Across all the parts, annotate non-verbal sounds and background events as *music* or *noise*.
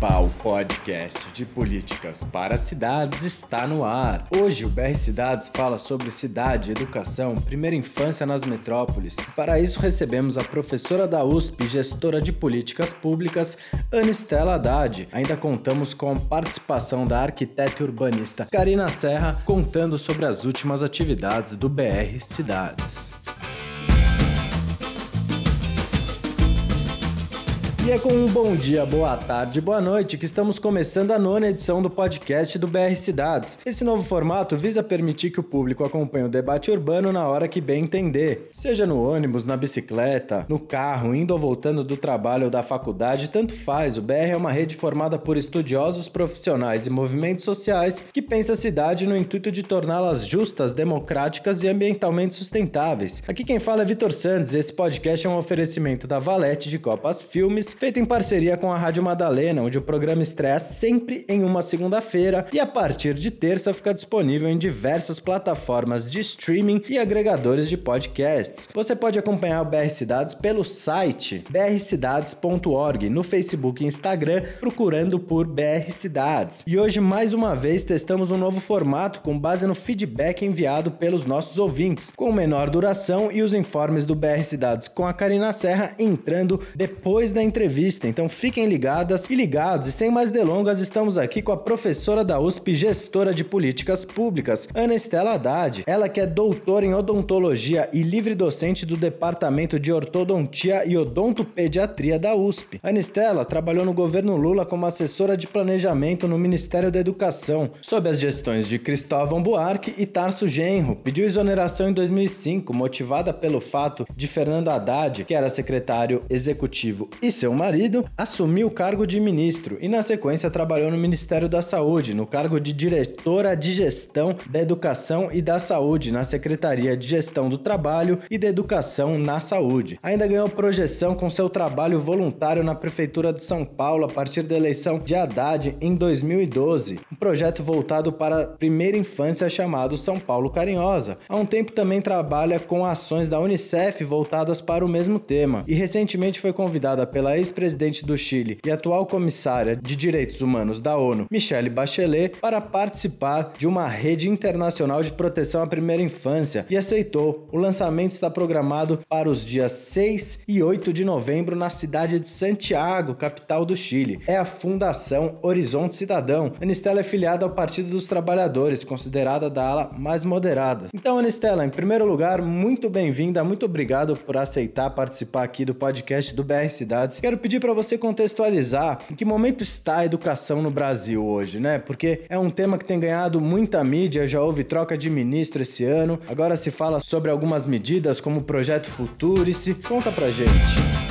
principal podcast de políticas para cidades está no ar. Hoje o BR Cidades fala sobre cidade, educação, primeira infância nas metrópoles. Para isso recebemos a professora da USP, gestora de políticas públicas, Ana Estela Haddad. Ainda contamos com a participação da arquiteta urbanista Karina Serra, contando sobre as últimas atividades do BR Cidades. É com um bom dia, boa tarde, boa noite que estamos começando a nona edição do podcast do BR Cidades. Esse novo formato visa permitir que o público acompanhe o debate urbano na hora que bem entender. Seja no ônibus, na bicicleta, no carro, indo ou voltando do trabalho ou da faculdade, tanto faz. O BR é uma rede formada por estudiosos, profissionais e movimentos sociais que pensa a cidade no intuito de torná-las justas, democráticas e ambientalmente sustentáveis. Aqui quem fala é Vitor Santos esse podcast é um oferecimento da Valete de Copas Filmes feita em parceria com a Rádio Madalena, onde o programa estreia sempre em uma segunda-feira e a partir de terça fica disponível em diversas plataformas de streaming e agregadores de podcasts. Você pode acompanhar o BR Cidades pelo site brcidades.org, no Facebook e Instagram, procurando por BR Cidades. E hoje, mais uma vez, testamos um novo formato com base no feedback enviado pelos nossos ouvintes, com menor duração e os informes do BR Cidades com a Karina Serra entrando depois da entrevista entrevista, então fiquem ligadas e ligados. E sem mais delongas, estamos aqui com a professora da USP, gestora de políticas públicas, Ana Estela Haddad. Ela que é doutora em odontologia e livre docente do Departamento de Ortodontia e Odontopediatria da USP. Ana Estela trabalhou no governo Lula como assessora de planejamento no Ministério da Educação, sob as gestões de Cristóvão Buarque e Tarso Genro. Pediu exoneração em 2005, motivada pelo fato de Fernando Haddad, que era secretário executivo e seu seu marido, assumiu o cargo de ministro e, na sequência, trabalhou no Ministério da Saúde, no cargo de diretora de gestão da Educação e da Saúde, na Secretaria de Gestão do Trabalho e da Educação na Saúde. Ainda ganhou projeção com seu trabalho voluntário na Prefeitura de São Paulo a partir da eleição de Haddad em 2012, um projeto voltado para a primeira infância chamado São Paulo Carinhosa. Há um tempo também trabalha com ações da Unicef voltadas para o mesmo tema e recentemente foi convidada pela ex-presidente do Chile e atual comissária de Direitos Humanos da ONU, Michelle Bachelet, para participar de uma rede internacional de proteção à primeira infância e aceitou. O lançamento está programado para os dias 6 e 8 de novembro na cidade de Santiago, capital do Chile. É a Fundação Horizonte Cidadão. Anistela é filiada ao Partido dos Trabalhadores, considerada da ala mais moderada. Então, Anistela, em primeiro lugar, muito bem-vinda, muito obrigado por aceitar participar aqui do podcast do BR Cidades quero pedir para você contextualizar em que momento está a educação no Brasil hoje, né? Porque é um tema que tem ganhado muita mídia, já houve troca de ministro esse ano, agora se fala sobre algumas medidas como o projeto Futurice. Conta pra gente.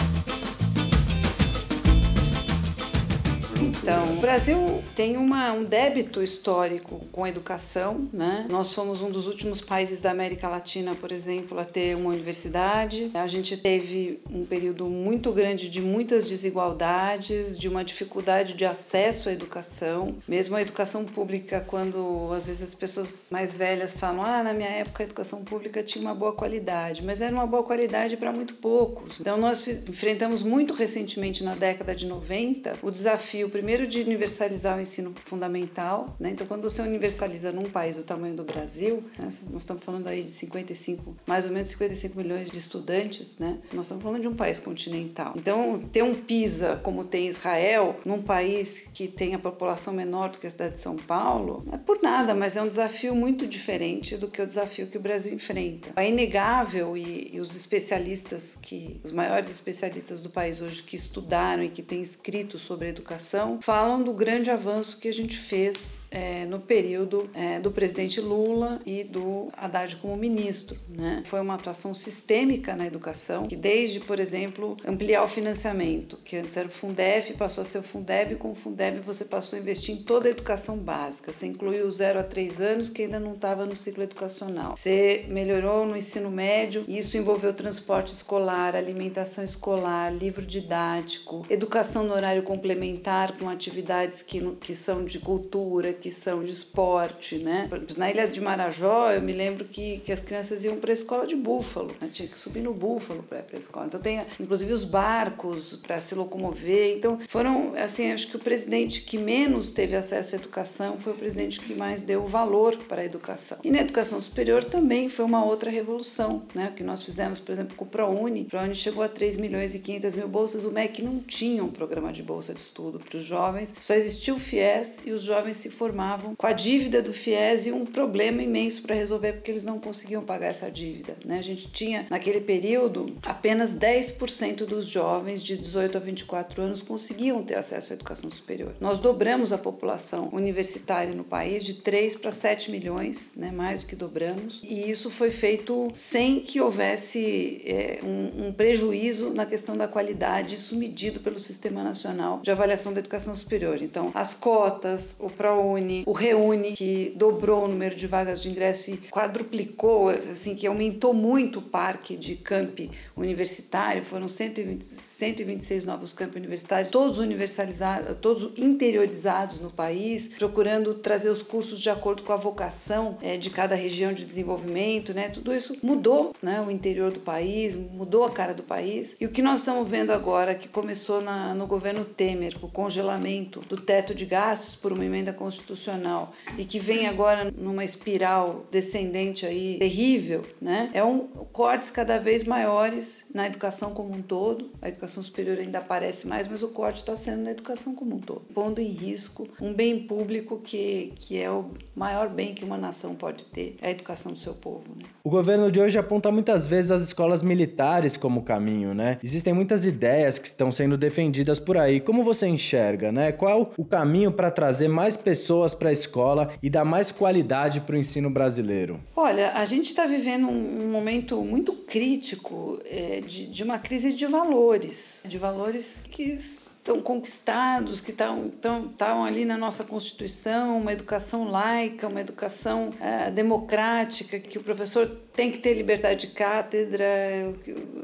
Então, o Brasil tem uma, um débito histórico com a educação, né? Nós fomos um dos últimos países da América Latina, por exemplo, a ter uma universidade. A gente teve um período muito grande de muitas desigualdades, de uma dificuldade de acesso à educação. Mesmo a educação pública, quando às vezes as pessoas mais velhas falam: ah, na minha época a educação pública tinha uma boa qualidade, mas era uma boa qualidade para muito poucos. Então, nós enfrentamos muito recentemente, na década de 90, o desafio, primeiro, primeiro de universalizar o ensino fundamental, né? Então, quando você universaliza num país do tamanho do Brasil, né? nós estamos falando aí de 55, mais ou menos 55 milhões de estudantes, né? Nós estamos falando de um país continental. Então, ter um PISA como tem Israel, num país que tem a população menor do que a cidade de São Paulo, não é por nada, mas é um desafio muito diferente do que o desafio que o Brasil enfrenta. É inegável e, e os especialistas que, os maiores especialistas do país hoje que estudaram e que têm escrito sobre educação, falam do grande avanço que a gente fez é, no período é, do presidente Lula e do Haddad como ministro. Né? Foi uma atuação sistêmica na educação, que desde, por exemplo, ampliar o financiamento, que antes era o Fundef, passou a ser o Fundeb, e com o Fundeb você passou a investir em toda a educação básica. Você incluiu o 0 a 3 anos, que ainda não estava no ciclo educacional. Você melhorou no ensino médio, e isso envolveu transporte escolar, alimentação escolar, livro didático, educação no horário complementar com atividades que, que são de cultura, que são de esporte, né? Na ilha de Marajó, eu me lembro que, que as crianças iam para a escola de búfalo, né? tinha que subir no búfalo para ir para a escola. Então tem, inclusive, os barcos para se locomover. Então foram, assim, acho que o presidente que menos teve acesso à educação foi o presidente que mais deu valor para a educação. E na educação superior também foi uma outra revolução, né? O que nós fizemos, por exemplo, com o ProUni. O ProUni chegou a 3 milhões e 500 mil bolsas. O MEC não tinha um programa de bolsa de estudo para os jovens. Só existia o FIES e os jovens se formavam com a dívida do FIES e um problema imenso para resolver porque eles não conseguiam pagar essa dívida, né? A gente tinha naquele período apenas 10% dos jovens de 18 a 24 anos conseguiam ter acesso à educação superior. Nós dobramos a população universitária no país de 3 para 7 milhões, né? Mais do que dobramos. E isso foi feito sem que houvesse é, um, um prejuízo na questão da qualidade, isso medido pelo Sistema Nacional de Avaliação da Educação Superior. Então, as cotas, o ProUni, o ReUni, que dobrou o número de vagas de ingresso e quadruplicou, assim, que aumentou muito o parque de campi universitário, foram 120, 126 novos campos universitários, todos universalizados, todos interiorizados no país, procurando trazer os cursos de acordo com a vocação é, de cada região de desenvolvimento, né? Tudo isso mudou, né? O interior do país, mudou a cara do país. E o que nós estamos vendo agora, que começou na, no governo Temer, o congelamento do teto de gastos por uma emenda constitucional e que vem agora numa espiral descendente aí terrível, né? É um cortes cada vez maiores na educação como um todo. A educação superior ainda aparece mais, mas o corte está sendo na educação como um todo, pondo em risco um bem público que, que é o maior bem que uma nação pode ter, é a educação do seu povo. Né? O governo de hoje aponta muitas vezes as escolas militares como caminho, né? Existem muitas ideias que estão sendo defendidas por aí. Como você enxerga, né? Qual o caminho para trazer mais pessoas para a escola e dar mais qualidade para o ensino brasileiro? Olha, a gente está vivendo um, um, momento muito crítico é, de, de uma crise de valores, de valores que estão conquistados, que estão ali na nossa Constituição, uma educação laica, uma educação é, democrática, que o professor tem que ter liberdade de cátedra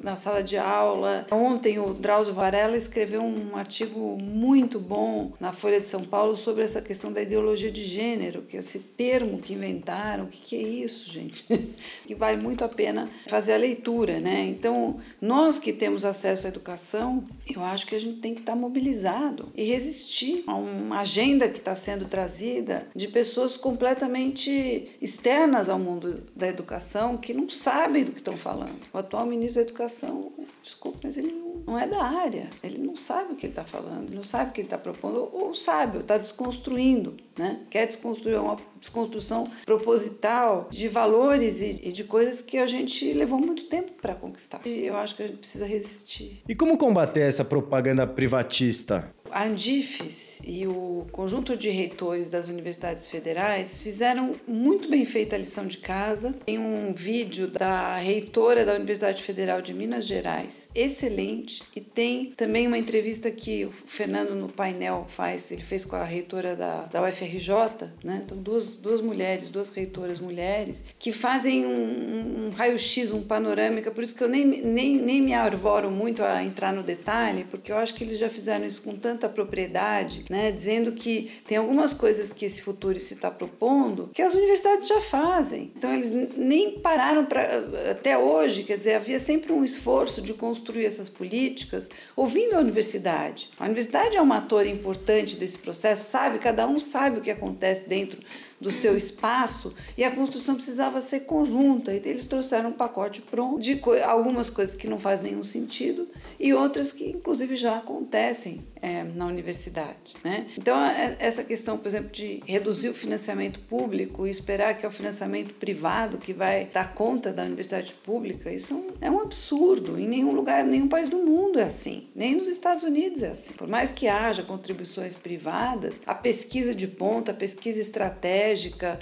na sala de aula. Ontem o Drauzio Varela escreveu um artigo muito bom na Folha de São Paulo sobre essa questão da ideologia de gênero, que é esse termo que inventaram. O que, que é isso, gente? *laughs* que vale muito a pena fazer a leitura, né? Então, nós que temos acesso à educação, eu acho que a gente tem que estar mobilizado e resistir a uma agenda que está sendo trazida de pessoas completamente externas ao mundo da educação que não sabem do que estão falando. O atual ministro da Educação, desculpe, mas ele não é da área, ele não sabe o que ele está falando, não sabe o que ele está propondo, ou sabe, ou está desconstruindo, né? quer desconstruir uma desconstrução proposital de valores e, e de coisas que a gente levou muito tempo para conquistar. E eu acho que a gente precisa resistir. E como combater essa propaganda privatista? A Andifes e o conjunto de reitores das universidades federais fizeram muito bem feita a lição de casa. Tem um vídeo da reitora da Universidade Federal de Minas Gerais, excelente, e tem também uma entrevista que o Fernando no painel faz, ele fez com a reitora da, da UFRJ, né? Então, duas, duas mulheres, duas reitoras mulheres, que fazem um, um raio-x, um panorâmica, por isso que eu nem, nem, nem me arvoro muito a entrar no detalhe, porque eu acho que eles já fizeram isso com tanta propriedade, né? Dizendo que tem algumas coisas que esse futuro se está propondo que as universidades já fazem. Então, eles nem pararam para até hoje, quer dizer, havia sempre um esforço de construir essas políticas ouvindo a universidade. A universidade é um ator importante desse processo, sabe? Cada um sabe o que acontece dentro do seu espaço e a construção precisava ser conjunta. E eles trouxeram um pacote pronto de co algumas coisas que não fazem nenhum sentido e outras que, inclusive, já acontecem é, na universidade. Né? Então, é, essa questão, por exemplo, de reduzir o financiamento público e esperar que é o financiamento privado que vai dar conta da universidade pública, isso é um absurdo. Em nenhum lugar, nenhum país do mundo é assim. Nem nos Estados Unidos é assim. Por mais que haja contribuições privadas, a pesquisa de ponta, a pesquisa estratégica,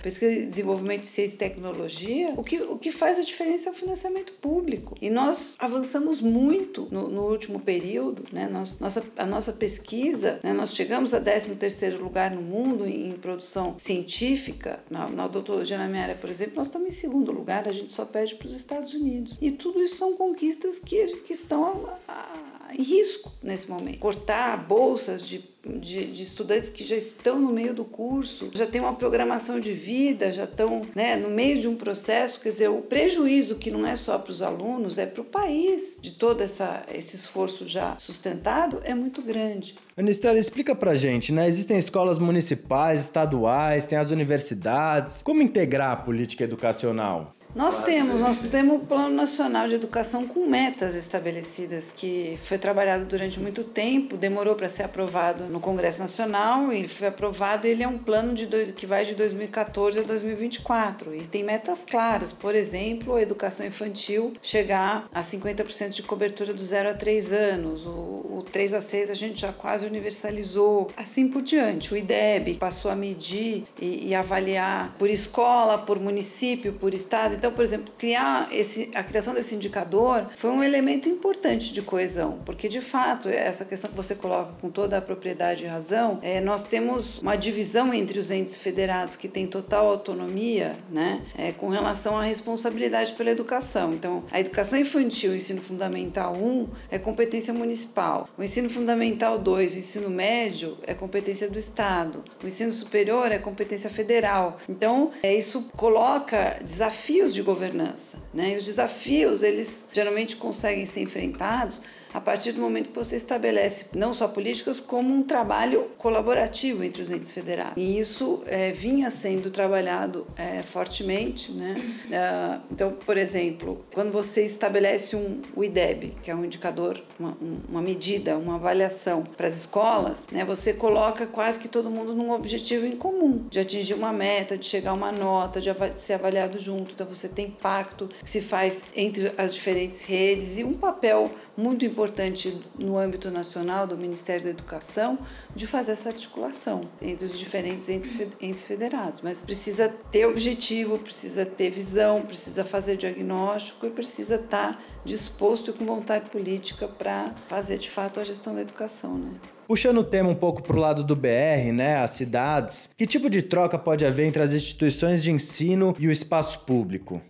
pesquisa de desenvolvimento de ciência e tecnologia, o que, o que faz a diferença é o financiamento público. E nós avançamos muito no, no último período, né? Nossa, a nossa pesquisa né, nós chegamos a 13º lugar no mundo em produção científica, na, na odontologia na minha área, por exemplo, nós estamos em segundo lugar, a gente só perde para os Estados Unidos. E tudo isso são conquistas que, que estão a, a em risco nesse momento. Cortar bolsas de de, de, estudantes que já estão no meio do curso, já tem uma programação de vida, já estão né, no meio de um processo. Quer dizer, o prejuízo que não é só para os alunos, é para o país, de todo essa, esse esforço já sustentado, é muito grande. Anistela, explica pra gente, né? Existem escolas municipais, estaduais, tem as universidades. Como integrar a política educacional? Nós temos, nós temos o Plano Nacional de Educação com metas estabelecidas, que foi trabalhado durante muito tempo, demorou para ser aprovado no Congresso Nacional, e foi aprovado, ele é um plano de dois, que vai de 2014 a 2024, e tem metas claras, por exemplo, a educação infantil chegar a 50% de cobertura do 0 a 3 anos, o, o 3 a 6 a gente já quase universalizou, assim por diante. O IDEB passou a medir e, e avaliar por escola, por município, por estado, então, por exemplo, criar esse, a criação desse indicador foi um elemento importante de coesão, porque de fato, essa questão que você coloca com toda a propriedade e razão, é, nós temos uma divisão entre os entes federados que têm total autonomia né, é, com relação à responsabilidade pela educação. Então, a educação infantil, o ensino fundamental 1 é competência municipal, o ensino fundamental 2, o ensino médio é competência do Estado, o ensino superior é competência federal. Então, é, isso coloca desafios de governança, né? E os desafios, eles geralmente conseguem ser enfrentados a partir do momento que você estabelece não só políticas, como um trabalho colaborativo entre os entes federados. E isso é, vinha sendo trabalhado é, fortemente. Né? Uh, então, por exemplo, quando você estabelece um, o IDEB, que é um indicador, uma, uma medida, uma avaliação para as escolas, né, você coloca quase que todo mundo num objetivo em comum, de atingir uma meta, de chegar a uma nota, de ser avaliado junto. Então, você tem pacto que se faz entre as diferentes redes e um papel muito importante no âmbito nacional do Ministério da Educação de fazer essa articulação entre os diferentes entes, federados. Mas precisa ter objetivo, precisa ter visão, precisa fazer diagnóstico e precisa estar disposto e com vontade política para fazer de fato a gestão da educação. Né? Puxando o tema um pouco para o lado do BR, né, as cidades, que tipo de troca pode haver entre as instituições de ensino e o espaço público?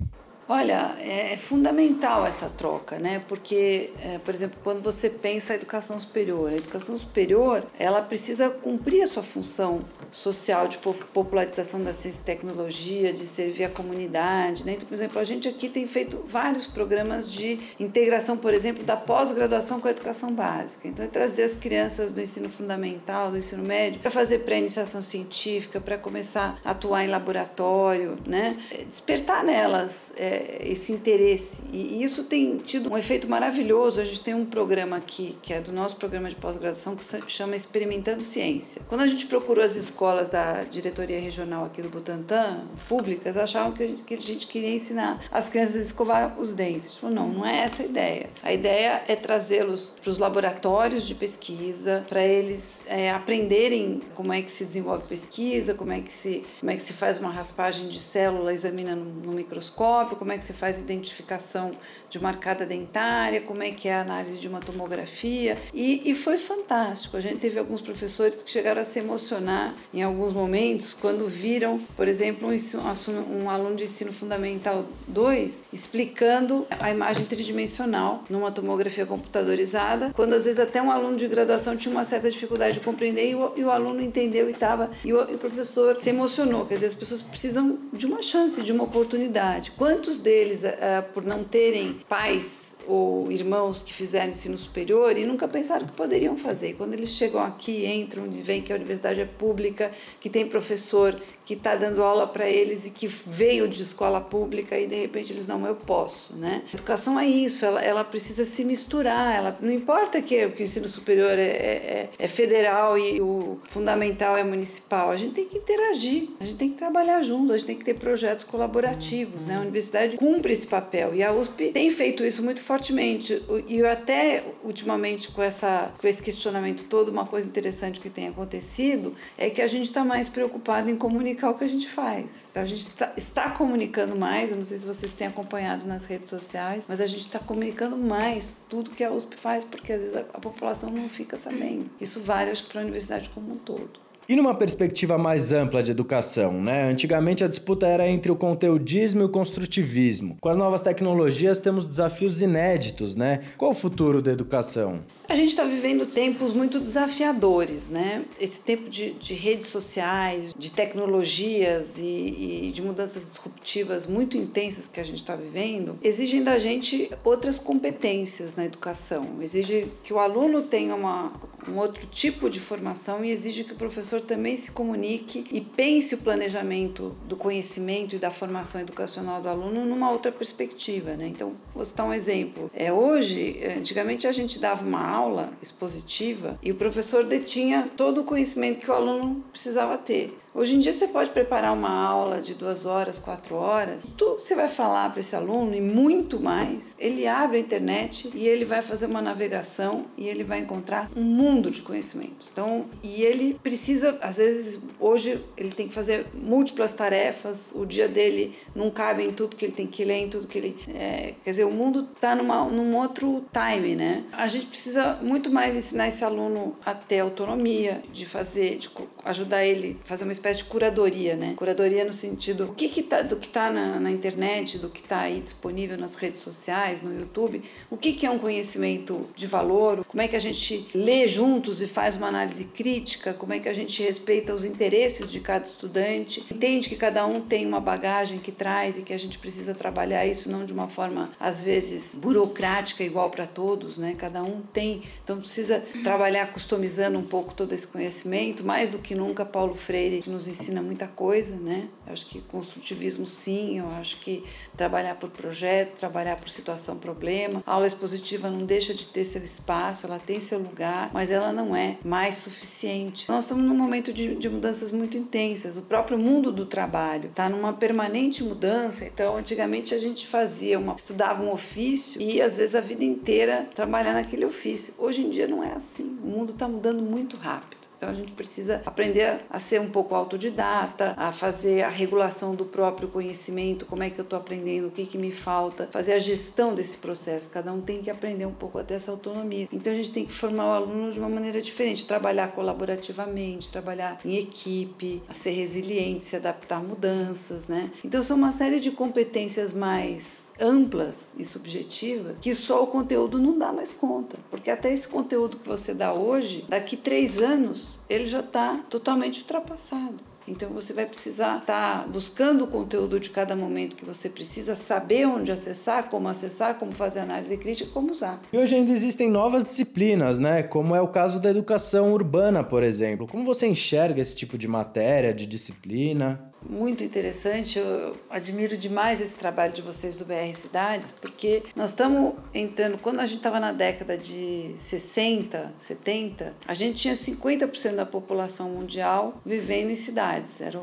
Olha, é, é fundamental essa troca, né? Porque, é, por exemplo, quando você pensa a educação superior, a educação superior ela precisa cumprir a sua função social de popularização da ciência e tecnologia, de servir a comunidade, né? Então, por exemplo, a gente aqui tem feito vários programas de integração, por exemplo, da pós-graduação com a educação básica. Então, é trazer as crianças do ensino fundamental, do ensino médio, para fazer pré-iniciação científica, para começar a atuar em laboratório, né? É, despertar nelas é, esse interesse. E isso tem tido um efeito maravilhoso. A gente tem um programa aqui, que é do nosso programa de pós-graduação, que chama Experimentando Ciência. Quando a gente procurou as escolas da diretoria regional aqui do Butantã, públicas, achavam que a gente, que a gente queria ensinar as crianças a escovar os dentes. Falou, não, não é essa a ideia. A ideia é trazê-los para os laboratórios de pesquisa, para eles é, aprenderem como é que se desenvolve pesquisa, como é que se, como é que se faz uma raspagem de célula examinando no microscópio, como é que se faz identificação de uma dentária, como é que é a análise de uma tomografia. E, e foi fantástico. A gente teve alguns professores que chegaram a se emocionar em alguns momentos quando viram, por exemplo, um, um aluno de ensino fundamental 2 explicando a imagem tridimensional numa tomografia computadorizada, quando às vezes até um aluno de graduação tinha uma certa dificuldade de compreender e o, e o aluno entendeu e estava, e, e, o professor se emocionou. Quer dizer, as pessoas precisam de uma chance, de uma oportunidade. Quantos muitos deles, uh, por não terem pais ou irmãos que fizeram ensino superior e nunca pensaram que poderiam fazer. Quando eles chegam aqui, entram veem que a universidade é pública, que tem professor que está dando aula para eles e que veio de escola pública e de repente eles não, eu posso, né? Educação é isso, ela, ela precisa se misturar, ela não importa que, que o ensino superior é, é, é federal e o fundamental é municipal, a gente tem que interagir, a gente tem que trabalhar junto, a gente tem que ter projetos colaborativos, né? A universidade cumpre esse papel e a USP tem feito isso muito fortemente e eu até ultimamente com essa com esse questionamento todo, uma coisa interessante que tem acontecido é que a gente está mais preocupado em comunicar o que a gente faz. Então, a gente está, está comunicando mais, eu não sei se vocês têm acompanhado nas redes sociais, mas a gente está comunicando mais tudo que a USP faz, porque às vezes a, a população não fica sabendo. Isso vale, acho que, para a universidade como um todo. E numa perspectiva mais ampla de educação, né? Antigamente a disputa era entre o conteudismo e o construtivismo. Com as novas tecnologias temos desafios inéditos, né? Qual o futuro da educação? A gente está vivendo tempos muito desafiadores, né? Esse tempo de, de redes sociais, de tecnologias e, e, de mudanças disruptivas muito intensas que a gente está vivendo, exigem da gente outras competências na educação. Exige que o aluno tenha uma, um outro tipo de formação e exige que o professor também se comunique e pense o planejamento do conhecimento e da formação educacional do aluno numa outra perspectiva, né? Então, vou citar um exemplo. É, hoje, antigamente a gente dava uma aula expositiva e o professor detinha todo o conhecimento que o aluno precisava ter. Hoje em dia você pode preparar uma aula de duas horas, quatro horas, tudo que você vai falar para esse aluno e muito mais, ele abre a internet e ele vai fazer uma navegação e ele vai encontrar um mundo de conhecimento. Então, e ele precisa, às vezes, hoje ele tem que fazer múltiplas tarefas, o dia dele não cabe em tudo que ele tem que ler, em tudo que ele. É, quer dizer, o mundo está num outro time, né? A gente precisa muito mais ensinar esse aluno a ter autonomia, de fazer, de ajudar ele fazer uma espécie de curadoria, né? Curadoria no sentido o que que tá, do que está na, na, internet, do que está aí disponível nas redes sociais, no YouTube, o que, que é um conhecimento de valor, como é que a gente lê juntos e faz uma análise crítica, como é que a gente respeita os interesses de cada estudante, entende que cada um tem uma bagagem que traz e que a gente precisa trabalhar isso não de uma forma às vezes burocrática igual para todos, né? Cada um tem, então precisa trabalhar customizando um pouco todo esse conhecimento, mais do que nunca Paulo Freire nos ensina muita coisa, né? Eu acho que construtivismo sim, eu acho que trabalhar por projeto, trabalhar por situação problema. A aula expositiva não deixa de ter seu espaço, ela tem seu lugar, mas ela não é mais suficiente. Nós estamos num momento de, de mudanças muito intensas. O próprio mundo do trabalho está numa permanente mudança. Então, antigamente a gente fazia uma, estudava um ofício e às vezes a vida inteira trabalhar naquele ofício. Hoje em dia não é assim. O mundo está mudando muito rápido. Então a gente precisa aprender a ser um pouco autodidata, a fazer a regulação do próprio conhecimento, como é que eu estou aprendendo, o que, que me falta, fazer a gestão desse processo. Cada um tem que aprender um pouco até essa autonomia. Então a gente tem que formar o aluno de uma maneira diferente, trabalhar colaborativamente, trabalhar em equipe, a ser resiliente, se adaptar a mudanças, né? Então são uma série de competências mais amplas e subjetivas que só o conteúdo não dá mais conta. Porque até esse conteúdo que você dá hoje, daqui três anos, ele já está totalmente ultrapassado. Então você vai precisar estar tá buscando o conteúdo de cada momento que você precisa, saber onde acessar, como acessar, como fazer análise crítica, como usar. E hoje ainda existem novas disciplinas, né? Como é o caso da educação urbana, por exemplo. Como você enxerga esse tipo de matéria, de disciplina? Muito interessante. Eu admiro demais esse trabalho de vocês do BR Cidades, porque nós estamos entrando, quando a gente estava na década de 60, 70, a gente tinha 50% da população mundial vivendo em cidades, era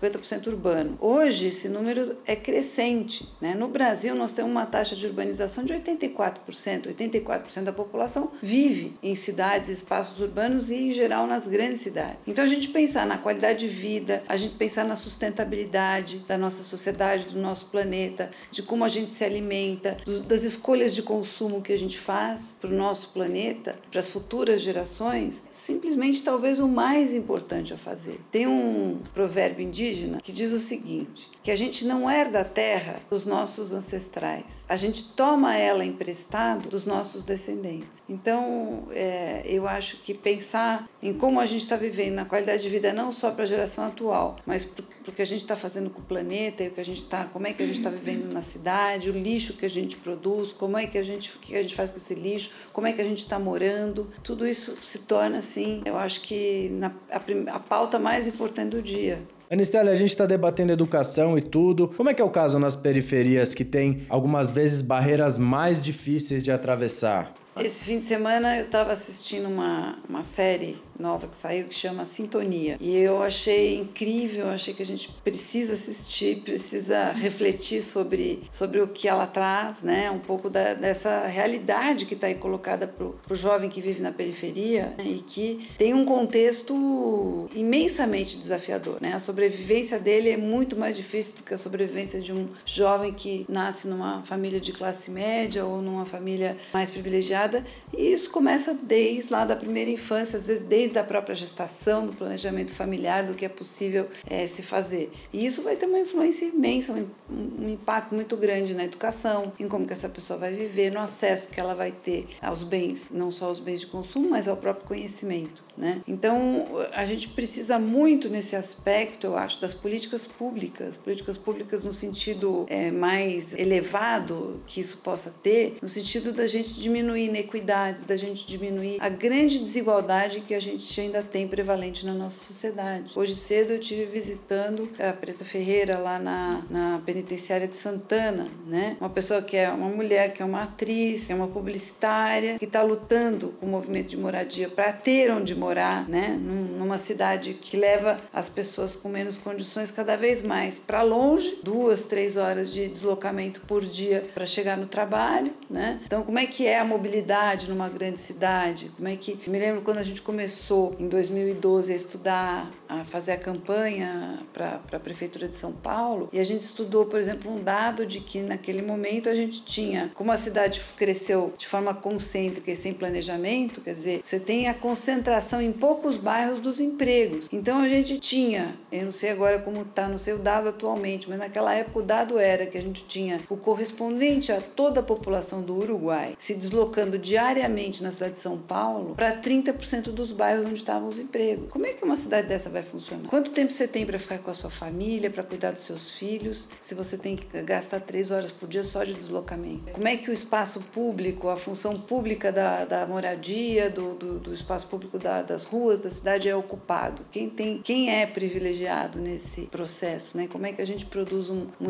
50% urbano. Hoje esse número é crescente. Né? No Brasil nós temos uma taxa de urbanização de 84%. 84% da população vive em cidades, espaços urbanos e em geral nas grandes cidades. Então a gente pensar na qualidade de vida, a gente pensar na sustentabilidade sustentabilidade da nossa sociedade, do nosso planeta, de como a gente se alimenta, das escolhas de consumo que a gente faz para o nosso planeta, para as futuras gerações, simplesmente talvez o mais importante a fazer. Tem um provérbio indígena que diz o seguinte: que a gente não herda a terra dos nossos ancestrais, a gente toma ela emprestado dos nossos descendentes. Então, é, eu acho que pensar em como a gente está vivendo na qualidade de vida não só para a geração atual, mas para o que a gente está fazendo com o planeta e o que a gente está, como é que a gente está vivendo na cidade, o lixo que a gente produz, como é que a gente, que a gente faz com esse lixo, como é que a gente está morando, tudo isso se torna assim, eu acho que na, a, a pauta mais importante do dia. Anistela, a gente está debatendo educação e tudo. Como é que é o caso nas periferias que tem algumas vezes barreiras mais difíceis de atravessar? Esse fim de semana eu estava assistindo uma, uma série nova que saiu que chama Sintonia. E eu achei incrível, achei que a gente precisa assistir, precisa refletir sobre, sobre o que ela traz, né? Um pouco da, dessa realidade que está aí colocada para o jovem que vive na periferia né? e que tem um contexto imensamente desafiador, né? A sobrevivência dele é muito mais difícil do que a sobrevivência de um jovem que nasce numa família de classe média ou numa família mais privilegiada e isso começa desde lá da primeira infância, às vezes desde a própria gestação, do planejamento familiar, do que é possível é, se fazer. E isso vai ter uma influência imensa, um, um impacto muito grande na educação, em como que essa pessoa vai viver, no acesso que ela vai ter aos bens, não só aos bens de consumo, mas ao próprio conhecimento. Né? Então, a gente precisa muito nesse aspecto, eu acho, das políticas públicas, políticas públicas no sentido é, mais elevado que isso possa ter, no sentido da gente diminuir inequidades, da gente diminuir a grande desigualdade que a gente ainda tem prevalente na nossa sociedade. Hoje cedo eu tive visitando a Preta Ferreira lá na, na penitenciária de Santana, né? Uma pessoa que é uma mulher, que é uma atriz, que é uma publicitária, que está lutando com o movimento de moradia para ter onde morar, né, numa cidade que leva as pessoas com menos condições cada vez mais para longe, duas, três horas de deslocamento por dia para chegar no trabalho, né? Então, como é que é a mobilidade numa grande cidade? Como é que me lembro quando a gente começou em 2012 a estudar, a fazer a campanha para a prefeitura de São Paulo e a gente estudou, por exemplo, um dado de que naquele momento a gente tinha, como a cidade cresceu de forma concêntrica e sem planejamento, quer dizer, você tem a concentração em poucos bairros dos empregos. Então a gente tinha, eu não sei agora como está no seu dado atualmente, mas naquela época o dado era que a gente tinha o correspondente a toda a população do Uruguai se deslocando diariamente na cidade de São Paulo para 30% dos bairros onde estavam os empregos. Como é que uma cidade dessa vai funcionar? Quanto tempo você tem para ficar com a sua família, para cuidar dos seus filhos, se você tem que gastar três horas por dia só de deslocamento? Como é que o espaço público, a função pública da, da moradia, do, do, do espaço público da, das ruas da cidade é ocupado? Quem tem, quem é privilegiado nesse processo, né? Como é que a gente produz um, um,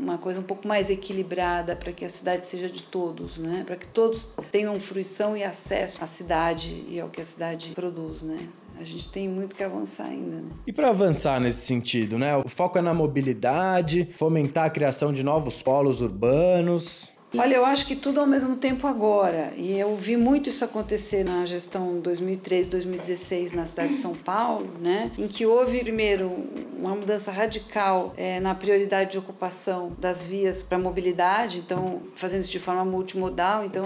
uma coisa um pouco mais equilibrada para que a cidade seja de todos, né? Para que todos tenham fruição e acesso à cidade e ao que a cidade produz, né? a gente tem muito que avançar ainda. Né? E para avançar nesse sentido, né? O foco é na mobilidade, fomentar a criação de novos polos urbanos. Olha, eu acho que tudo ao mesmo tempo agora. E eu vi muito isso acontecer na gestão 2013, 2016 na cidade de São Paulo, né? Em que houve, primeiro, uma mudança radical é, na prioridade de ocupação das vias para mobilidade, então, fazendo isso de forma multimodal. Então,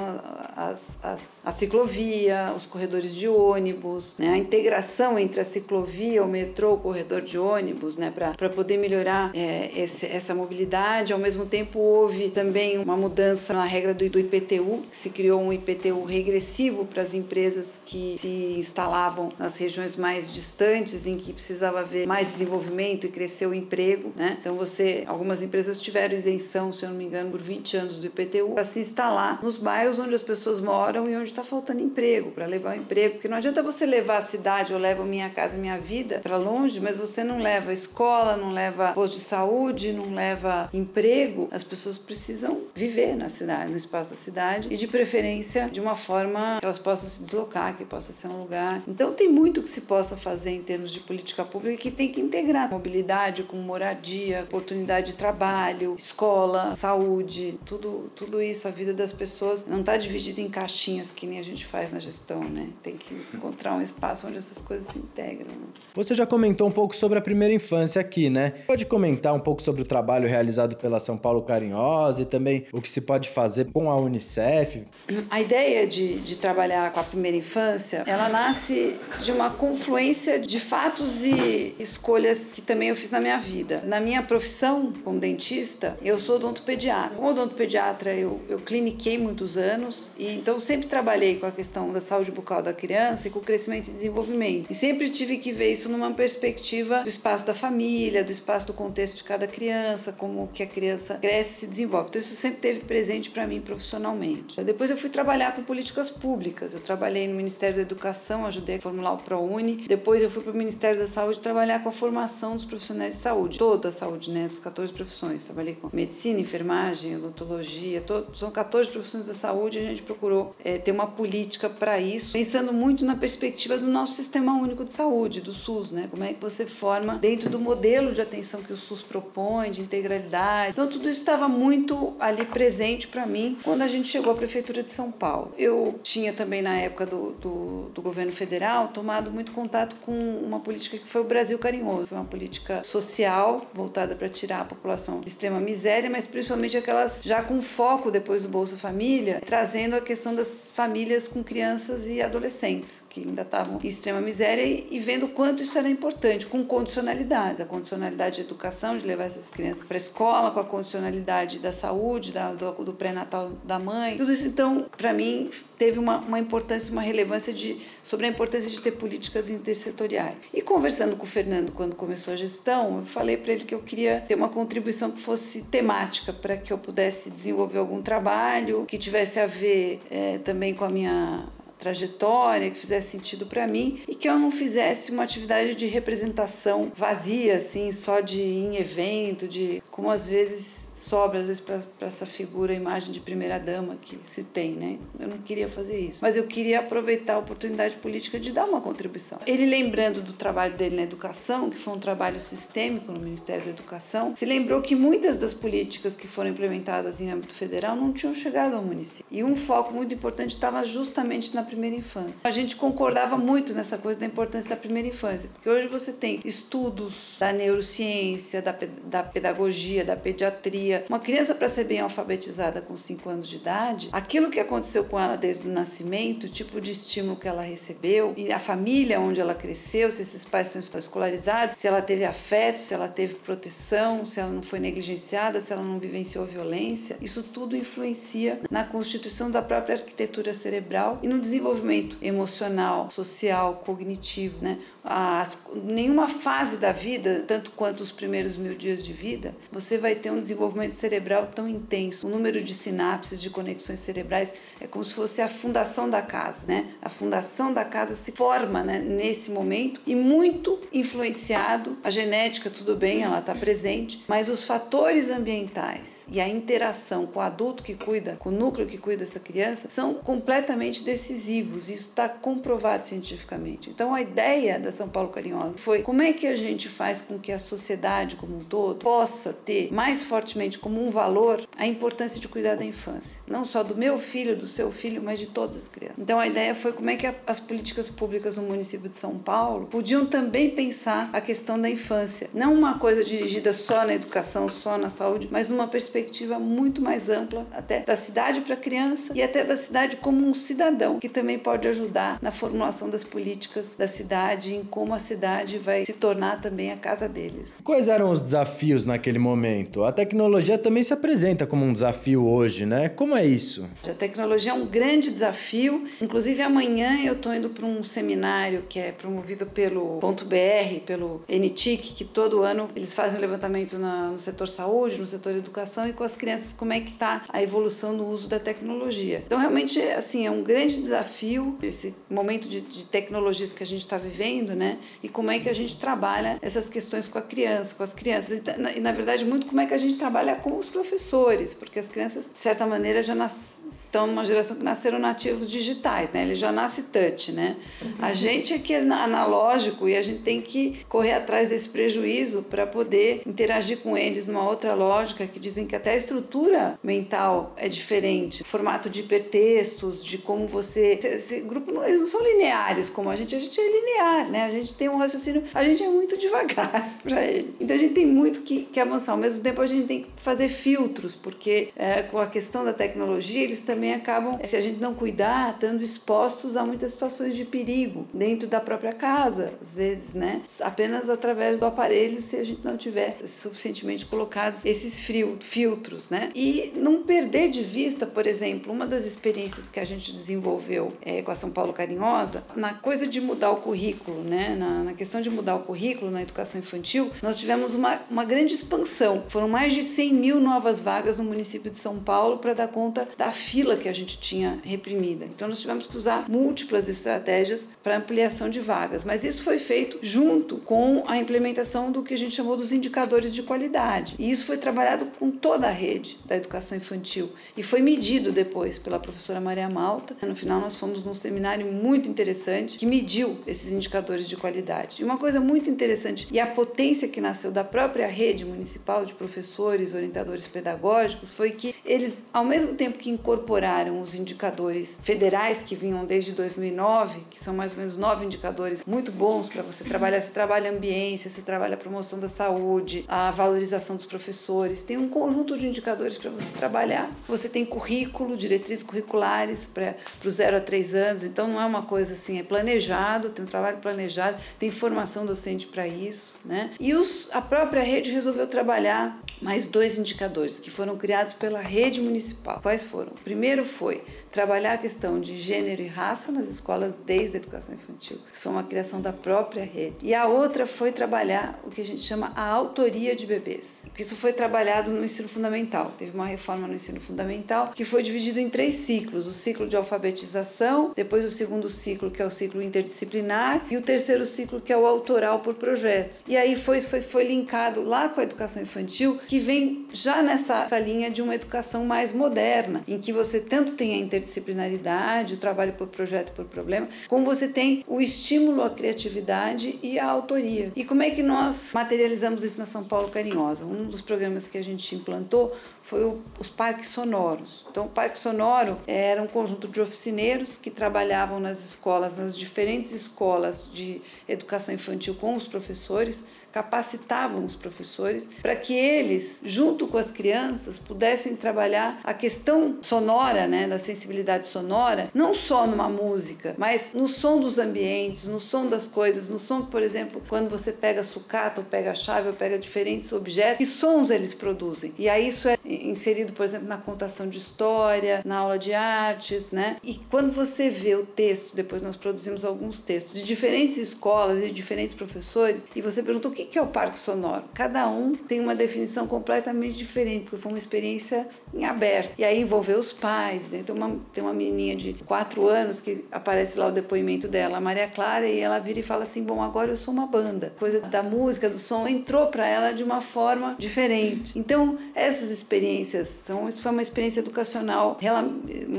as, as, a ciclovia, os corredores de ônibus, né? a integração entre a ciclovia, o metrô, o corredor de ônibus, né? Para poder melhorar é, esse, essa mobilidade. Ao mesmo tempo, houve também uma mudança mudança na regra do, IPTU, se criou um IPTU regressivo para as empresas que se instalavam nas regiões mais distantes, em que precisava haver mais desenvolvimento e crescer o emprego. Né? Então, você, algumas empresas tiveram isenção, se eu não me engano, por 20 anos do IPTU para se instalar nos bairros onde as pessoas moram e onde está faltando emprego, para levar o emprego. Porque não adianta você levar a cidade ou leva minha casa, minha vida para longe, mas você não leva escola, não leva posto de saúde, não leva emprego. As pessoas precisam viver na cidade, no espaço da cidade e de preferência de uma forma que elas possam se deslocar, que possa ser um lugar. Então tem muito que se possa fazer em termos de política pública que tem que integrar mobilidade com moradia, oportunidade de trabalho, escola, saúde, tudo, tudo isso, a vida das pessoas não está dividida em caixinhas que nem a gente faz na gestão, né? Tem que encontrar um espaço onde essas coisas se integram. Você já comentou um pouco sobre a primeira infância aqui, né? Pode comentar um pouco sobre o trabalho realizado pela São Paulo Carinhosa e também o que se pode fazer com a Unicef? A ideia de, de trabalhar com a primeira infância, ela nasce de uma confluência de fatos e escolhas que também eu fiz na minha vida. Na minha profissão como dentista, eu sou odontopediatra. Como odontopediatra, eu, eu cliniquei muitos anos e então sempre trabalhei com a questão da saúde bucal da criança e com o crescimento e desenvolvimento. E sempre tive que ver isso numa perspectiva do espaço da família, do espaço do contexto de cada criança, como que a criança cresce e se desenvolve. Então isso sempre teve presente presente para mim profissionalmente. Depois eu fui trabalhar com políticas públicas. Eu trabalhei no Ministério da Educação, ajudei a formular o ProUni. Depois eu fui para o Ministério da Saúde trabalhar com a formação dos profissionais de saúde, toda a saúde, né, dos 14 profissões. Trabalhei com medicina, enfermagem, odontologia, todo, são 14 profissões da saúde a gente procurou é, ter uma política para isso, pensando muito na perspectiva do nosso sistema único de saúde, do SUS, né? Como é que você forma dentro do modelo de atenção que o SUS propõe, de integralidade. Então tudo isso estava muito ali presente para mim quando a gente chegou à Prefeitura de São Paulo. Eu tinha também, na época do, do, do governo federal, tomado muito contato com uma política que foi o Brasil Carinhoso. Foi uma política social voltada para tirar a população de extrema miséria, mas principalmente aquelas já com foco depois do Bolsa Família, trazendo a questão das famílias com crianças e adolescentes que ainda estavam em extrema miséria e vendo quanto isso era importante, com condicionalidades, a condicionalidade de educação, de levar essas crianças para a escola, com a condicionalidade da saúde, da, do, do pré-natal da mãe. Tudo isso, então, para mim, teve uma, uma importância, uma relevância de, sobre a importância de ter políticas intersetoriais. E conversando com o Fernando quando começou a gestão, eu falei para ele que eu queria ter uma contribuição que fosse temática para que eu pudesse desenvolver algum trabalho que tivesse a ver é, também com a minha trajetória, que fizesse sentido para mim e que eu não fizesse uma atividade de representação vazia, assim, só de em evento, de como às vezes sobra às vezes para essa figura, a imagem de primeira dama que se tem, né? Eu não queria fazer isso, mas eu queria aproveitar a oportunidade política de dar uma contribuição. Ele lembrando do trabalho dele na educação, que foi um trabalho sistêmico no Ministério da Educação, se lembrou que muitas das políticas que foram implementadas em âmbito federal não tinham chegado ao município. E um foco muito importante estava justamente na primeira infância. A gente concordava muito nessa coisa da importância da primeira infância, porque hoje você tem estudos da neurociência, da, da pedagogia, da pediatria uma criança, para ser bem alfabetizada com 5 anos de idade, aquilo que aconteceu com ela desde o nascimento, o tipo de estímulo que ela recebeu e a família onde ela cresceu, se esses pais são escolarizados, se ela teve afeto, se ela teve proteção, se ela não foi negligenciada, se ela não vivenciou violência, isso tudo influencia na constituição da própria arquitetura cerebral e no desenvolvimento emocional, social, cognitivo, né? As, nenhuma fase da vida, tanto quanto os primeiros mil dias de vida, você vai ter um desenvolvimento cerebral tão intenso. O número de sinapses, de conexões cerebrais, é como se fosse a fundação da casa, né? A fundação da casa se forma né, nesse momento e muito influenciado. A genética, tudo bem, ela está presente, mas os fatores ambientais e a interação com o adulto que cuida, com o núcleo que cuida dessa criança, são completamente decisivos. Isso está comprovado cientificamente. Então, a ideia da São Paulo Carinhosa foi como é que a gente faz com que a sociedade como um todo possa ter mais fortemente como um valor a importância de cuidar da infância, não só do meu filho, do seu filho, mas de todas as crianças. Então, a ideia foi como é que as políticas públicas no município de São Paulo podiam também pensar a questão da infância, não uma coisa dirigida só na educação, só na saúde, mas numa perspectiva muito mais ampla, até da cidade para a criança e até da cidade como um cidadão, que também pode ajudar na formulação das políticas da cidade, em como a cidade vai se tornar também a casa deles. Quais eram os desafios naquele momento? A tecnologia também se apresenta como um desafio hoje, né? Como é isso? A tecnologia é um grande desafio. Inclusive, amanhã eu estou indo para um seminário que é promovido pelo Ponto BR, pelo NTIC, que todo ano eles fazem um levantamento no setor saúde, no setor educação e com as crianças como é que está a evolução do uso da tecnologia. Então, realmente, assim, é um grande desafio esse momento de, de tecnologias que a gente está vivendo, né? E como é que a gente trabalha essas questões com a criança, com as crianças. E, na, e, na verdade, muito como é que a gente trabalha com os professores, porque as crianças, de certa maneira, já nasceram estão numa geração que nasceram nativos digitais, né? Ele já nasce touch, né? A gente é que é analógico e a gente tem que correr atrás desse prejuízo para poder interagir com eles numa outra lógica que dizem que até a estrutura mental é diferente, formato de hipertextos, de como você esse grupo eles não são lineares como a gente, a gente é linear, né? A gente tem um raciocínio, a gente é muito devagar *laughs* para eles. Então a gente tem muito que, que avançar. Ao mesmo tempo a gente tem que fazer filtros, porque é, com a questão da tecnologia eles também também acabam, se a gente não cuidar, estando expostos a muitas situações de perigo dentro da própria casa, às vezes, né? Apenas através do aparelho, se a gente não tiver suficientemente colocados esses filtros, né? E não perder de vista, por exemplo, uma das experiências que a gente desenvolveu é, com a São Paulo Carinhosa, na coisa de mudar o currículo, né? Na, na questão de mudar o currículo na educação infantil, nós tivemos uma, uma grande expansão. Foram mais de 100 mil novas vagas no município de São Paulo para dar conta da fila que a gente tinha reprimida. Então nós tivemos que usar múltiplas estratégias para ampliação de vagas, mas isso foi feito junto com a implementação do que a gente chamou dos indicadores de qualidade. E isso foi trabalhado com toda a rede da educação infantil e foi medido depois pela professora Maria Malta. No final nós fomos num seminário muito interessante que mediu esses indicadores de qualidade. E uma coisa muito interessante e a potência que nasceu da própria rede municipal de professores, orientadores pedagógicos foi que eles, ao mesmo tempo que incorporaram os indicadores federais que vinham desde 2009, que são mais ou menos nove indicadores muito bons para você trabalhar, você trabalha ambiência, você trabalha a promoção da saúde, a valorização dos professores, tem um conjunto de indicadores para você trabalhar. Você tem currículo, diretrizes curriculares para os 0 a 3 anos, então não é uma coisa assim, é planejado, tem um trabalho planejado, tem formação docente para isso, né? E os, a própria rede resolveu trabalhar mais dois indicadores que foram criados pela rede municipal. Quais foram? O primeiro foi trabalhar a questão de gênero e raça nas escolas desde a educação infantil. Isso foi uma criação da própria rede. E a outra foi trabalhar o que a gente chama a autoria de bebês. Isso foi trabalhado no ensino fundamental. Teve uma reforma no ensino fundamental que foi dividido em três ciclos: o ciclo de alfabetização, depois o segundo ciclo que é o ciclo interdisciplinar e o terceiro ciclo que é o autoral por projetos. E aí foi foi, foi linkado lá com a educação infantil que vem já nessa linha de uma educação mais moderna, em que você tanto tem a interdisciplinaridade, o trabalho por projeto por problema, como você tem o estímulo à criatividade e à autoria. E como é que nós materializamos isso na São Paulo Carinhosa? Um dos programas que a gente implantou foi o, os parques sonoros. Então, o parque sonoro era um conjunto de oficineiros que trabalhavam nas escolas, nas diferentes escolas de educação infantil com os professores, capacitavam os professores para que eles, junto com as crianças, pudessem trabalhar a questão sonora, né, da sensibilidade sonora, não só numa música, mas no som dos ambientes, no som das coisas, no som, por exemplo, quando você pega sucata, ou pega chave, ou pega diferentes objetos, que sons eles produzem. E aí isso é inserido, por exemplo, na contação de história, na aula de artes, né? E quando você vê o texto, depois nós produzimos alguns textos de diferentes escolas e de diferentes professores, e você pergunta o que que é o parque sonoro? Cada um tem uma definição completamente diferente, porque foi uma experiência em aberto. E aí envolveu os pais. Né? Tem, uma, tem uma menininha de 4 anos que aparece lá o depoimento dela, a Maria Clara, e ela vira e fala assim: Bom, agora eu sou uma banda. Coisa da música, do som, entrou para ela de uma forma diferente. Então, essas experiências são. Isso foi uma experiência educacional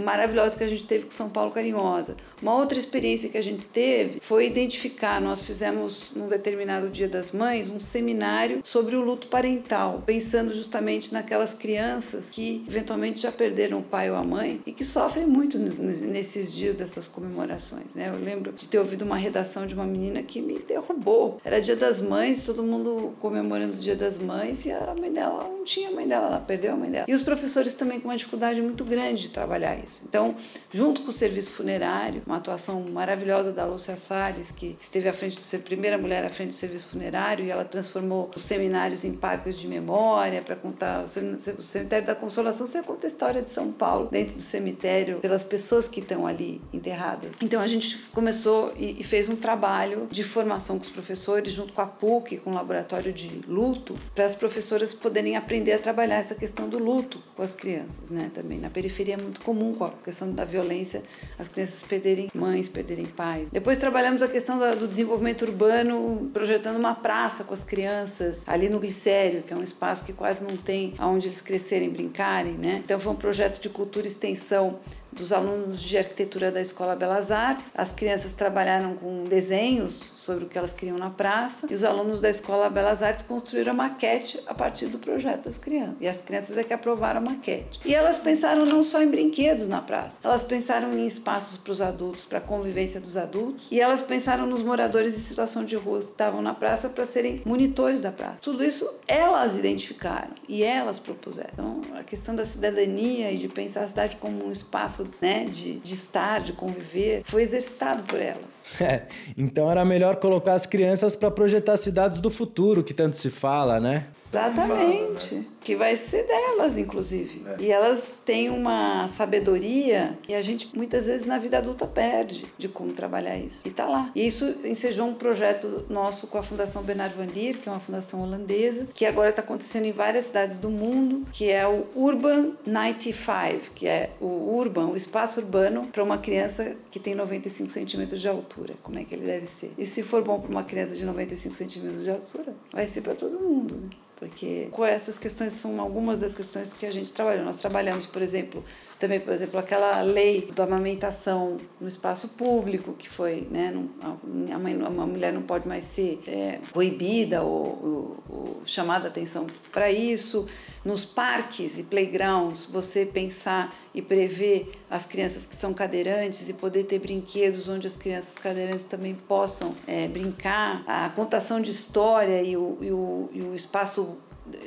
maravilhosa que a gente teve com São Paulo Carinhosa. Uma outra experiência que a gente teve foi identificar, nós fizemos num determinado Dia das Mães um seminário sobre o luto parental, pensando justamente naquelas crianças que eventualmente já perderam o pai ou a mãe e que sofrem muito nesses dias dessas comemorações. Né? Eu lembro de ter ouvido uma redação de uma menina que me derrubou. Era Dia das Mães, todo mundo comemorando o Dia das Mães e a mãe dela não tinha mãe dela, ela perdeu a mãe dela. E os professores também com uma dificuldade muito grande de trabalhar isso. Então, junto com o serviço funerário, uma atuação maravilhosa da Lúcia Salles, que esteve à frente do ser primeira mulher à frente do serviço funerário e ela transformou os seminários em parques de memória para contar o cemitério da Consolação, você conta a história de São Paulo dentro do cemitério pelas pessoas que estão ali enterradas. Então a gente começou e fez um trabalho de formação com os professores junto com a PUC, com o laboratório de luto, para as professoras poderem aprender a trabalhar essa questão do luto com as crianças, né? Também na periferia é muito comum com a questão da violência, as crianças perderem perderem mães, perderem pais. Depois trabalhamos a questão do desenvolvimento urbano, projetando uma praça com as crianças ali no Glicério, que é um espaço que quase não tem aonde eles crescerem, brincarem, né? Então foi um projeto de cultura e extensão dos alunos de arquitetura da Escola Belas Artes. As crianças trabalharam com desenhos sobre o que elas queriam na praça e os alunos da Escola Belas Artes construíram a maquete a partir do projeto das crianças. E as crianças é que aprovaram a maquete. E elas pensaram não só em brinquedos na praça, elas pensaram em espaços para os adultos, para a convivência dos adultos, e elas pensaram nos moradores em situação de rua que estavam na praça para serem monitores da praça. Tudo isso elas identificaram e elas propuseram. Então, a questão da cidadania e de pensar a cidade como um espaço né, de, de estar, de conviver, foi exercitado por elas. *laughs* É, então era melhor colocar as crianças para projetar cidades do futuro, que tanto se fala, né? Exatamente. Fala, né? Que vai ser delas, inclusive. É. E elas têm uma sabedoria que a gente muitas vezes na vida adulta perde de como trabalhar isso. E tá lá. E isso ensejou um projeto nosso com a Fundação Bernard Van Leer, que é uma fundação holandesa, que agora está acontecendo em várias cidades do mundo, que é o Urban 95, que é o Urban, o espaço urbano para uma criança que tem 95 centímetros de altura. Como é que ele deve ser? E se for bom para uma criança de 95 centímetros de altura, vai ser para todo mundo, né? Porque com essas questões são algumas das questões que a gente trabalhou. Nós trabalhamos, por exemplo, também, por exemplo, aquela lei da amamentação no espaço público, que foi, né, a, mãe, a mulher não pode mais ser é, proibida ou, ou, ou chamada atenção para isso. Nos parques e playgrounds, você pensar e prever as crianças que são cadeirantes e poder ter brinquedos onde as crianças cadeirantes também possam é, brincar. A contação de história e o, e o, e o espaço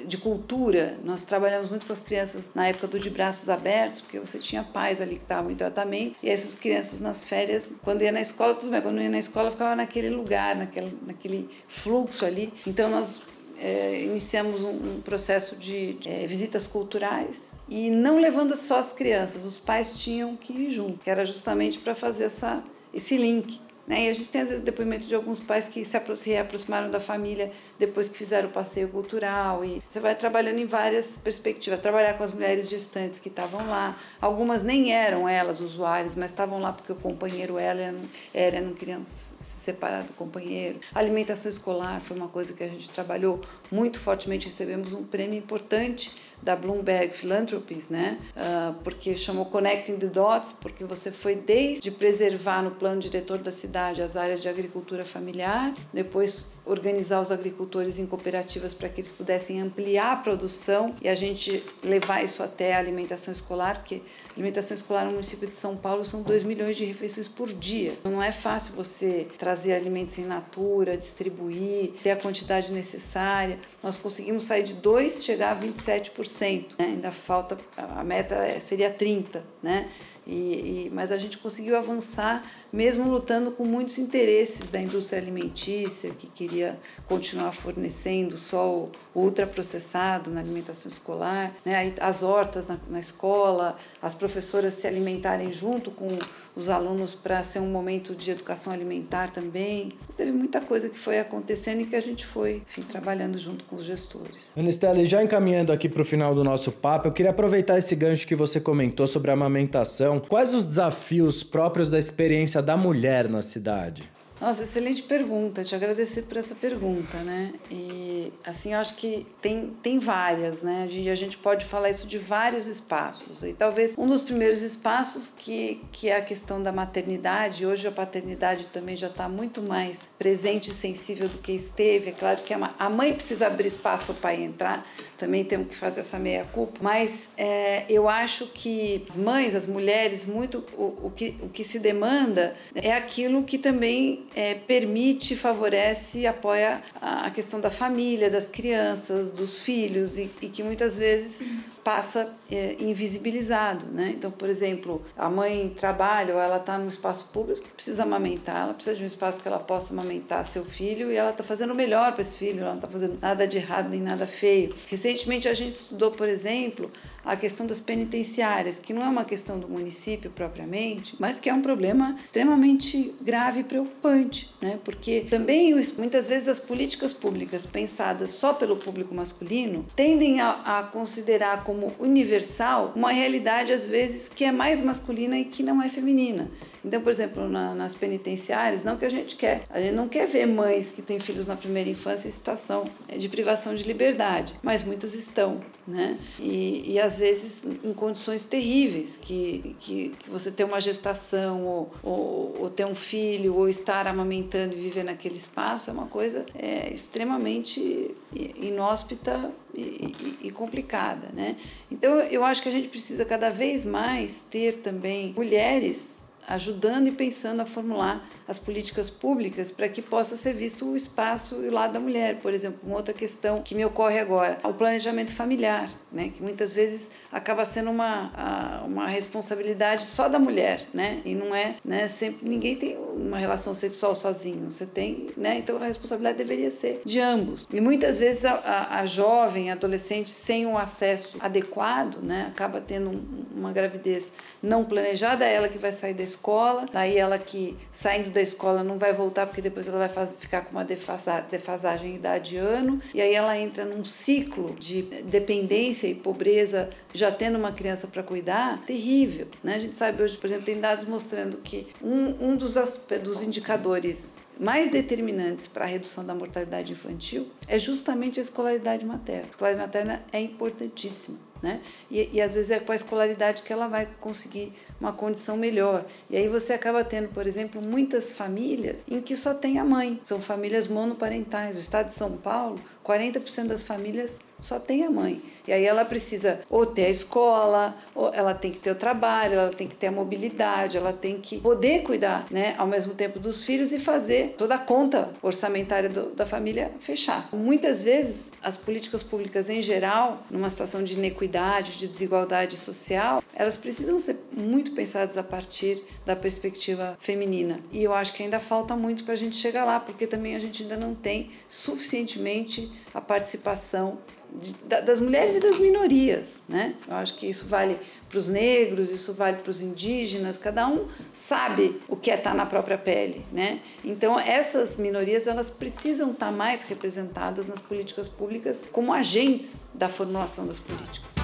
de cultura. Nós trabalhamos muito com as crianças na época do de braços abertos, porque você tinha pais ali que estavam em tratamento, e essas crianças nas férias, quando ia na escola, tudo bem, quando ia na escola ficava naquele lugar, naquele, naquele fluxo ali. Então nós é, iniciamos um, um, processo de, de é, visitas culturais e não levando só as crianças, os pais tinham que ir junto, que era justamente para fazer essa, esse link. Né? E a gente tem às vezes depoimentos de alguns pais que se reaproximaram da família depois que fizeram o passeio cultural. E você vai trabalhando em várias perspectivas. Trabalhar com as mulheres gestantes que estavam lá. Algumas nem eram elas usuárias, mas estavam lá porque o companheiro era, era não queriam se separar do companheiro. Alimentação escolar foi uma coisa que a gente trabalhou muito fortemente. Recebemos um prêmio importante da Bloomberg Philanthropies, né? Uh, porque chamou Connecting the Dots, porque você foi desde preservar no plano diretor da cidade as áreas de agricultura familiar, depois organizar os agricultores em cooperativas para que eles pudessem ampliar a produção e a gente levar isso até a alimentação escolar, porque alimentação escolar no município de São Paulo são 2 milhões de refeições por dia. Então, não é fácil você trazer alimentos em natura, distribuir, ter a quantidade necessária. Nós conseguimos sair de 2 chegar a 27%. Né? Ainda falta, a meta é, seria 30%. Né? E, e, mas a gente conseguiu avançar mesmo lutando com muitos interesses da indústria alimentícia que queria continuar fornecendo só o ultraprocessado na alimentação escolar, né? as hortas na, na escola, as professoras se alimentarem junto com os alunos para ser um momento de educação alimentar também. Teve muita coisa que foi acontecendo e que a gente foi enfim, trabalhando junto com os gestores. Anistela, já encaminhando aqui para o final do nosso papo, eu queria aproveitar esse gancho que você comentou sobre a amamentação. Quais os desafios próprios da experiência da mulher na cidade? Nossa, excelente pergunta. Te agradecer por essa pergunta, né? E assim, eu acho que tem, tem várias, né? E a gente pode falar isso de vários espaços. E talvez um dos primeiros espaços que, que é a questão da maternidade. Hoje a paternidade também já está muito mais presente e sensível do que esteve. É claro que a mãe precisa abrir espaço para o pai entrar, também temos que fazer essa meia-culpa, mas é, eu acho que as mães, as mulheres, muito o, o, que, o que se demanda é aquilo que também é, permite, favorece e apoia a, questão da família, das crianças, dos filhos, e, e que muitas vezes passa é, invisibilizado, né? Então, por exemplo, a mãe trabalha ou ela está num espaço público, precisa amamentar, ela precisa de um espaço que ela possa amamentar seu filho e ela está fazendo o melhor para esse filho, ela não está fazendo nada de errado nem nada feio. Recentemente a gente estudou, por exemplo, a questão das penitenciárias, que não é uma questão do município propriamente, mas que é um problema extremamente grave e preocupante, né? Porque também muitas vezes as políticas públicas pensadas só pelo público masculino tendem a, a considerar como universal uma realidade às vezes que é mais masculina e que não é feminina. Então, por exemplo, na, nas penitenciárias, não que a gente quer, a gente não quer ver mães que têm filhos na primeira infância em situação de privação de liberdade, mas muitas estão, né? E, e às vezes em condições terríveis, que, que, que você ter uma gestação ou, ou, ou, ter um filho ou estar amamentando e viver naquele espaço é uma coisa é, extremamente inóspita e, e, e, complicada, né? Então eu acho que a gente precisa cada vez mais ter também mulheres ajudando e pensando a formular as políticas públicas para que possa ser visto o espaço e o lado da mulher. Por exemplo, uma outra questão que me ocorre agora, o planejamento familiar, né, que muitas vezes acaba sendo uma, uma responsabilidade só da mulher, né, e não é, né, sempre ninguém tem uma relação sexual sozinho, você tem, né? Então a responsabilidade deveria ser de ambos. E muitas vezes a, a, a jovem, a adolescente, sem um acesso adequado, né, acaba tendo uma gravidez não planejada, é ela que vai sair da escola, daí ela que saindo da escola não vai voltar porque depois ela vai ficar com uma defasa, defasagem idade-ano, e aí ela entra num ciclo de dependência e pobreza já tendo uma criança para cuidar, terrível. Né? A gente sabe hoje, por exemplo, tem dados mostrando que um, um dos, dos indicadores mais determinantes para a redução da mortalidade infantil é justamente a escolaridade materna. A escolaridade materna é importantíssima, né? E, e às vezes é com a escolaridade que ela vai conseguir uma condição melhor. E aí você acaba tendo, por exemplo, muitas famílias em que só tem a mãe. São famílias monoparentais. No estado de São Paulo, 40% das famílias só tem a mãe. E aí ela precisa ou ter a escola, ou ela tem que ter o trabalho, ela tem que ter a mobilidade, ela tem que poder cuidar, né, ao mesmo tempo dos filhos e fazer toda a conta orçamentária do, da família fechar. Muitas vezes as políticas públicas em geral, numa situação de inequidade, de desigualdade social, elas precisam ser muito pensadas a partir da perspectiva feminina. E eu acho que ainda falta muito para a gente chegar lá, porque também a gente ainda não tem suficientemente a participação de, das mulheres e das minorias, né? Eu acho que isso vale para os negros, isso vale para os indígenas, cada um sabe o que é estar tá na própria pele, né? Então essas minorias elas precisam estar tá mais representadas nas políticas públicas como agentes da formulação das políticas.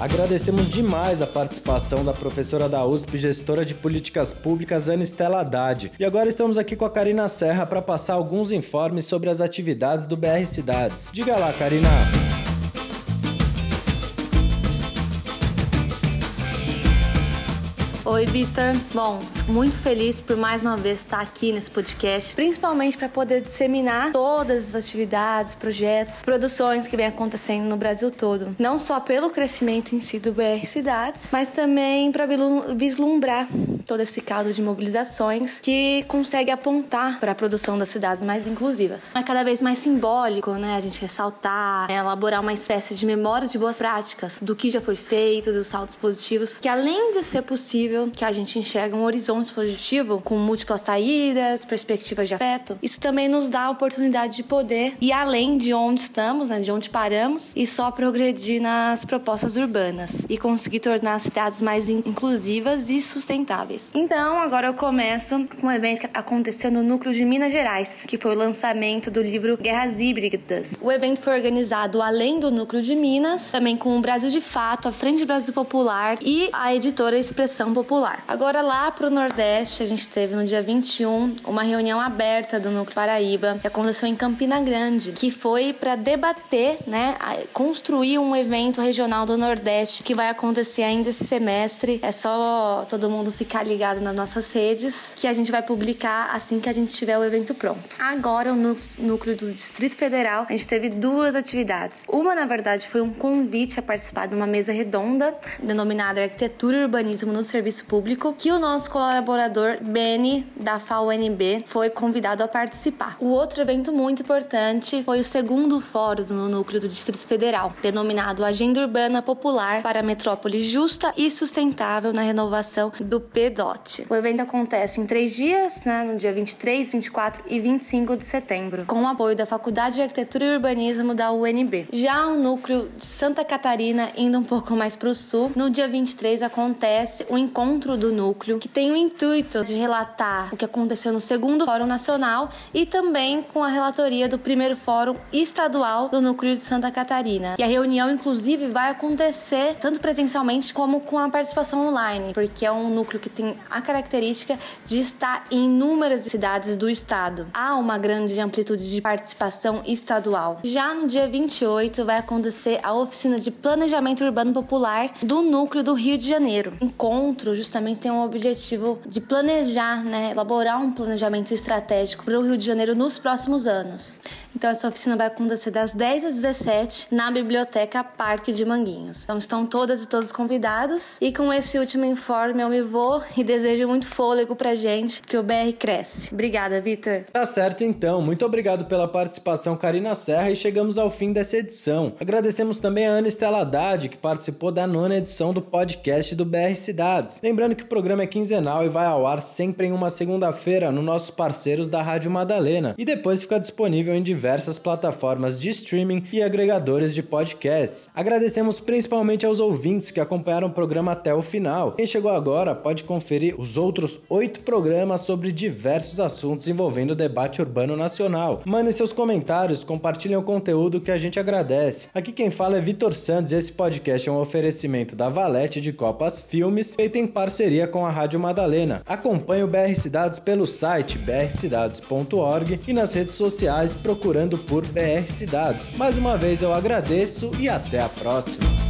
Agradecemos demais a participação da professora da USP, gestora de políticas públicas, Ana Estela Haddad. E agora estamos aqui com a Karina Serra para passar alguns informes sobre as atividades do BR Cidades. Diga lá, Karina. Oi, Vitor. Bom, muito feliz por mais uma vez estar aqui nesse podcast, principalmente para poder disseminar todas as atividades, projetos, produções que vem acontecendo no Brasil todo. Não só pelo crescimento em si do BR Cidades, mas também para vislumbrar todo esse caldo de mobilizações que consegue apontar para a produção das cidades mais inclusivas. É cada vez mais simbólico, né? A gente ressaltar, elaborar uma espécie de memória de boas práticas, do que já foi feito, dos saltos positivos, que além de ser possível que a gente enxerga um horizonte dispositivo com múltiplas saídas, perspectivas de afeto, isso também nos dá a oportunidade de poder ir além de onde estamos, né, de onde paramos, e só progredir nas propostas urbanas e conseguir tornar as cidades mais inclusivas e sustentáveis. Então, agora eu começo com um evento que aconteceu no núcleo de Minas Gerais, que foi o lançamento do livro Guerras Híbridas. O evento foi organizado além do núcleo de Minas, também com o Brasil de Fato, a Frente Brasil Popular e a editora Expressão Popular. Agora lá pro Nordeste, a gente teve no dia 21 uma reunião aberta do Núcleo Paraíba, que aconteceu em Campina Grande, que foi para debater, né, construir um evento regional do Nordeste que vai acontecer ainda esse semestre. É só todo mundo ficar ligado nas nossas redes, que a gente vai publicar assim que a gente tiver o evento pronto. Agora, o núcleo do Distrito Federal, a gente teve duas atividades. Uma, na verdade, foi um convite a participar de uma mesa redonda denominada Arquitetura e Urbanismo no Serviço Público, que o nosso colaborador Beni, da FAUNB, foi convidado a participar. O outro evento muito importante foi o segundo fórum no núcleo do Distrito Federal, denominado Agenda Urbana Popular para a Metrópole Justa e Sustentável na Renovação do PDOT. O evento acontece em três dias, né, no dia 23, 24 e 25 de setembro, com o apoio da Faculdade de Arquitetura e Urbanismo da UNB. Já o núcleo de Santa Catarina, indo um pouco mais para o sul, no dia 23 acontece o encontro do núcleo, que tem o intuito de relatar o que aconteceu no segundo Fórum Nacional e também com a relatoria do primeiro Fórum Estadual do Núcleo de Santa Catarina. E a reunião, inclusive, vai acontecer tanto presencialmente como com a participação online, porque é um núcleo que tem a característica de estar em inúmeras cidades do estado. Há uma grande amplitude de participação estadual. Já no dia 28 vai acontecer a oficina de planejamento urbano popular do núcleo do Rio de Janeiro. Encontro justamente tem o objetivo de planejar, né, elaborar um planejamento estratégico para o Rio de Janeiro nos próximos anos. Então essa oficina vai acontecer das 10 às 17 na Biblioteca Parque de Manguinhos. Então estão todas e todos convidados e com esse último informe eu me vou e desejo muito fôlego pra gente que o BR cresce. Obrigada, Vitor. Tá certo então. Muito obrigado pela participação, Karina Serra, e chegamos ao fim dessa edição. Agradecemos também a Ana Estela Haddad, que participou da nona edição do podcast do BR Cidades. Lembrando que o programa é quinzenal e vai ao ar sempre em uma segunda-feira nos nossos parceiros da Rádio Madalena e depois fica disponível em diversas plataformas de streaming e agregadores de podcasts. Agradecemos principalmente aos ouvintes que acompanharam o programa até o final. Quem chegou agora pode conferir os outros oito programas sobre diversos assuntos envolvendo o debate urbano nacional. Mandem seus comentários, compartilhem o conteúdo que a gente agradece. Aqui quem fala é Vitor Santos e esse podcast é um oferecimento da Valete de Copas Filmes, feito em parceria com a Rádio Madalena. Acompanhe o BR Cidades pelo site brcidades.org e nas redes sociais procurando por BR Cidades. Mais uma vez eu agradeço e até a próxima.